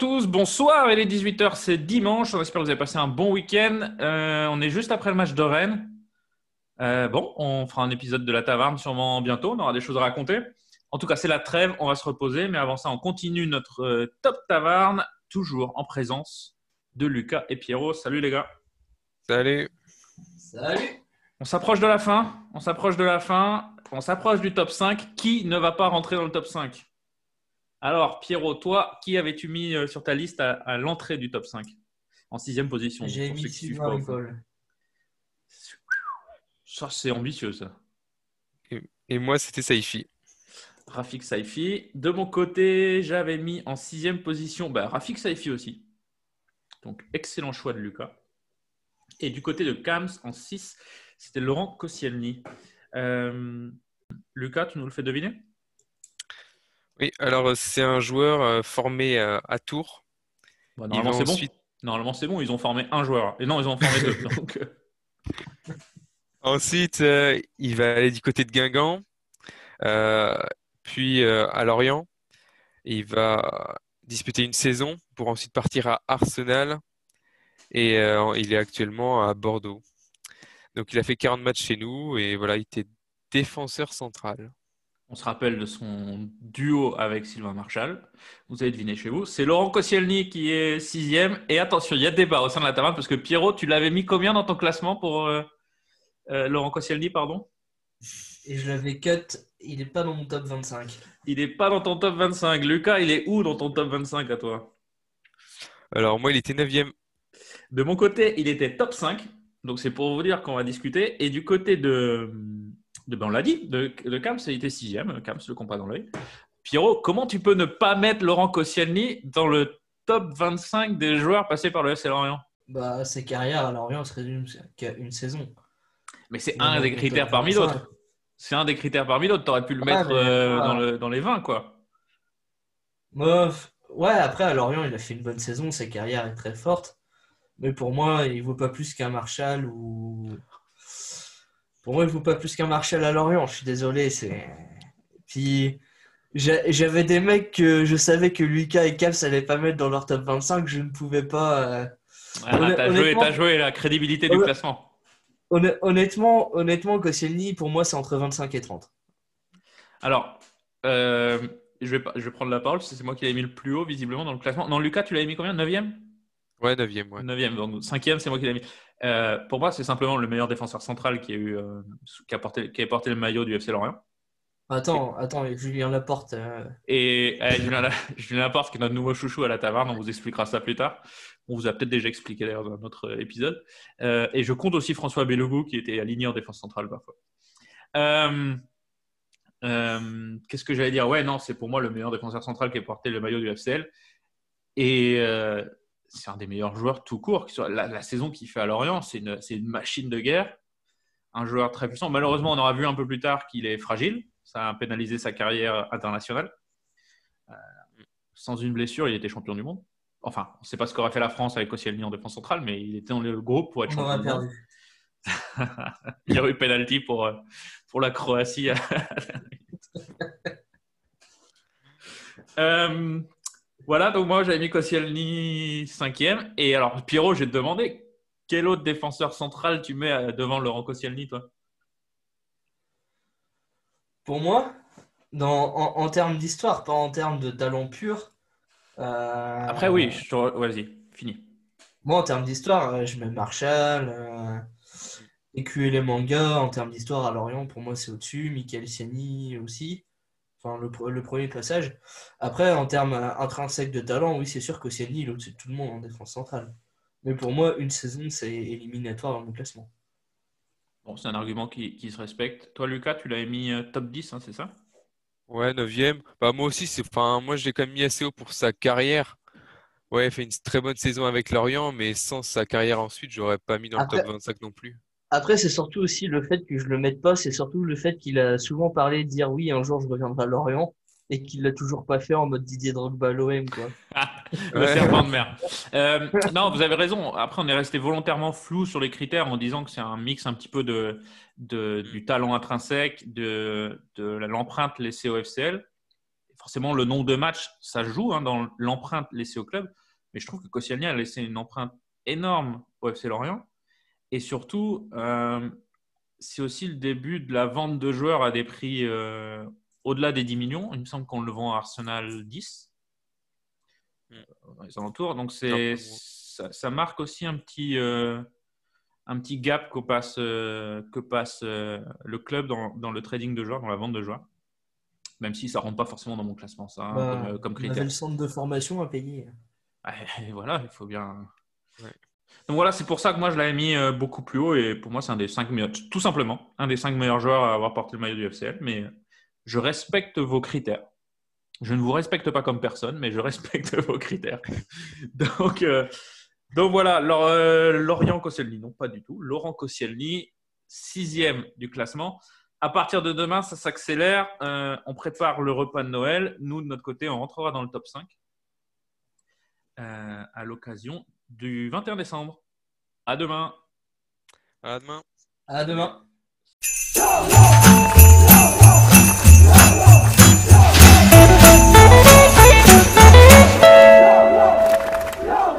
tous, bonsoir. Il est 18h, c'est dimanche. On espère que vous avez passé un bon week-end. Euh, on est juste après le match de Rennes. Euh, bon, on fera un épisode de la taverne sûrement bientôt. On aura des choses à raconter. En tout cas, c'est la trêve. On va se reposer. Mais avant ça, on continue notre euh, top taverne, toujours en présence de Lucas et Pierrot. Salut les gars. Salut. Salut. On s'approche de la fin. On s'approche de la fin. On s'approche du top 5. Qui ne va pas rentrer dans le top 5 alors, Pierrot, toi, qui avais-tu mis euh, sur ta liste à, l'entrée du top 5 En sixième position? J'ai mis Sylvain. Ça, c'est ambitieux, ça. Et, moi, c'était Saifi. Rafik Saifi. De mon côté, j'avais mis en sixième position bah, Rafik Saifi aussi. Donc, excellent choix de Lucas. Et du côté de Kams, en 6, c'était Laurent Koscielny. Euh, Lucas, tu nous le fais deviner? Oui, alors euh, c'est un joueur euh, formé euh, à Tours. Bah, normalement, c'est bon. Normalement, c'est bon. Ils ont formé un joueur. Et non, ils ont formé deux. Ensuite, il va aller du côté de Guingamp, puis à Lorient. Il va disputer une saison pour ensuite partir à Arsenal. Et il est actuellement à Bordeaux. Donc, il a fait 40 matchs chez nous et voilà, il était défenseur central. On se rappelle de son duo avec Sylvain Marchal. Vous avez deviné chez vous. C'est Laurent Koscielny qui est sixième. Et attention, il y a débat au sein de la taverne parce que Pierrot, tu l'avais mis combien dans ton classement pour euh, euh, Laurent Koscielny, pardon? Et je l'avais cut. Il n'est pas dans mon top 25. Il n'est pas dans ton top 25. Lucas, il est où dans ton top 25 à toi? Alors, moi, il était 9 De mon côté, il était top 5. Donc, c'est pour vous dire qu'on va discuter. Et du côté de ben, on l'a dit, de, de Kams, il était sixième, Kams le compas dans l'œil. Pierrot, comment tu peux ne pas mettre Laurent Koscielny dans le top 25 des joueurs passés par le FC Lorient? Bah, Ses carrières à Lorient se résument qu'à une saison. Mais c'est un des critères parmi d'autres. C'est un des critères parmi d'autres. Tu aurais pu le mettre euh, dans, le, dans, les 20, quoi. ouais, après, à Lorient, il a fait une bonne saison. Sa carrière est très forte. Mais pour moi, il ne vaut pas plus qu'un Marshall ou pour moi, il ne vaut pas plus qu'un Marshall à Lorient. Je suis désolé. C'est... Puis, j'avais des mecs que je savais que Lucas et Caps n'allaient pas mettre dans leur top 25. Je ne pouvais pas. Euh... t'as, joué, joué, la crédibilité du classement. Honnêtement, honnêtement, Koscielny, pour moi, c'est entre 25 et 30. Alors, euh, je, vais, je vais prendre la parole. C'est moi qui l'ai mis le plus haut, visiblement, dans le classement. Non, Lucas, tu l'avais mis combien? 9e Ouais, 9e. Ouais. 9e, donc 5e, c'est moi qui l'ai mis. Euh, pour moi, c'est simplement le meilleur défenseur central qui a, eu, euh, qui, a porté, qui a porté le maillot du FC Lorient. Attends, attends, Julien Laporte. Euh. Et Julien, Laporte, qui est notre nouveau chouchou à la taverne, on vous expliquera ça plus tard. On vous a peut-être déjà expliqué d'ailleurs dans un autre épisode. et je compte aussi François Bellogou, qui était aligné en défense centrale parfois. Qu'est-ce que j'allais dire? Ouais, non, c'est pour moi le meilleur défenseur central qui a porté le maillot du FCL. Et c'est un des meilleurs joueurs tout court. La, la saison qu'il fait à Lorient, c'est une, machine de guerre. Un joueur très puissant. Malheureusement, on aura vu un peu plus tard qu'il est fragile. Ça a pénalisé sa carrière internationale. Euh, sans une blessure, il était champion du monde. Enfin, on ne sait pas ce qu'aurait fait la France avec Koscielny en défense centrale, mais il était dans le groupe pour être champion du monde. il y a eu penalty pour, euh, pour la Croatie. euh, voilà, donc moi j'avais mis Koscielny cinquième. Et alors, Pierrot, je vais te demander, quel autre défenseur central tu mets euh, devant Laurent Koscielny, toi? Pour moi, dans, en, termes d'histoire, pas en termes de talent pur. Euh, Après, oui, vas-y, fini. Moi, en termes d'histoire, euh, je mets Marshall, euh, les Manga. En termes d'histoire, à Lorient, pour moi, c'est au-dessus. Michael Siani aussi. Enfin, le, premier passage. Après, en termes euh, intrinsèques de talent, oui, c'est sûr que c'est il au-dessus de tout le monde en défense centrale. Mais pour moi, une saison, c'est éliminatoire dans mon classement. Bon, c'est un argument qui, se respecte. Toi, Lucas, tu l'avais mis euh, top 10, hein, c'est ça? Ouais, 9ème. Bah, moi aussi, c'est... Enfin, moi, je l'ai quand même mis assez haut pour sa carrière. Ouais, il fait une très bonne saison avec Lorient, mais sans sa carrière ensuite, j'aurais pas mis dans le top 25 non plus. Après, c'est surtout aussi le fait que je le mette pas, c'est surtout le fait qu'il a souvent parlé de dire oui, un jour je reviendrai à Lorient et qu'il l'a toujours pas fait en mode Didier Drogba l'OM quoi. le serpent de mer. Euh, non, vous avez raison. Après, on est resté volontairement flou sur les critères en disant que c'est un mix un petit peu de, du talent intrinsèque, de, de l'empreinte laissée au FCL. forcément, le nombre de matchs, ça joue hein, dans l'empreinte laissée au club. Mais je trouve que Koscielny a laissé une empreinte énorme au FC Lorient. Et surtout, euh, c'est aussi le début de la vente de joueurs à des prix euh, au-delà des 10 millions. Il me semble qu'on le vend à Arsenal 10 Mm. dans les alentours. Donc c'est, ça, ça marque aussi un petit, euh, un petit gap que passe, euh, que passe euh, le club dans, dans le trading de joueurs, dans la vente de joueurs. Même si ça ne rentre pas forcément dans mon classement, ça, hein, Bah, comme, comme On avait critère. le centre de formation à payer. Et voilà, il faut bien. Ouais. Donc voilà, c'est pour ça que moi je l'avais mis euh, beaucoup plus haut et pour moi c'est un des cinq meilleurs, tout simplement, un des cinq meilleurs joueurs à avoir porté le maillot du FCL. Mais je respecte vos critères. Je ne vous respecte pas comme personne, mais je respecte vos critères. Donc, euh, donc voilà, Lor- euh, Koscielny, non pas du tout. Laurent Koscielny, sixième du classement. À partir de demain, ça s'accélère. Euh, on prépare le repas de Noël. Nous, de notre côté, on rentrera dans le top 5 euh, à l'occasion du 21 décembre. À demain. À demain. À demain.